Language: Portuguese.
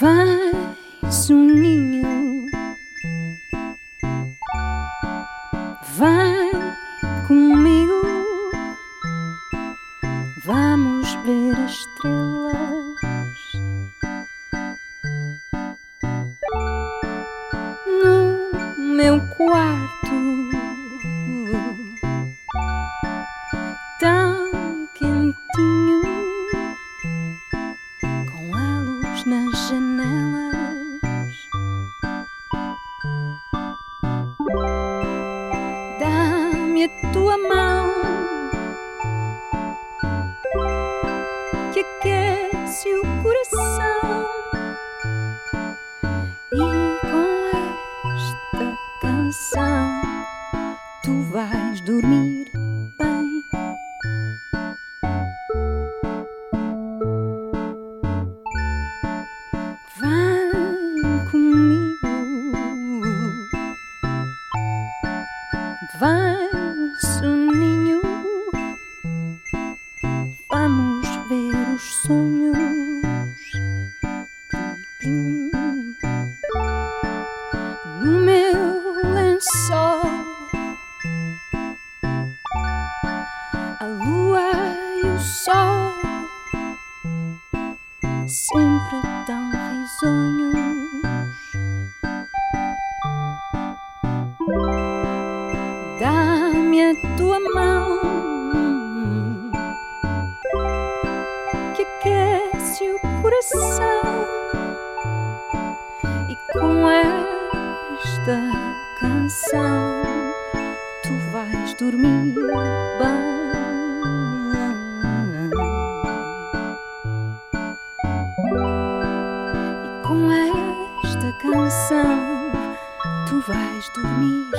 Vai, soninho, vai comigo. Vamos ver as estrelas no meu quarto. Dá-me a tua mão que aquece o coração. E com esta canção tu vais dormir bem. Vem comigo, sonhos. No meu lençol, a lua e o sol sempre tão risonhos. Dá-me a tua mão o coração e com esta canção tu vais dormir bem. E com esta canção tu vais dormir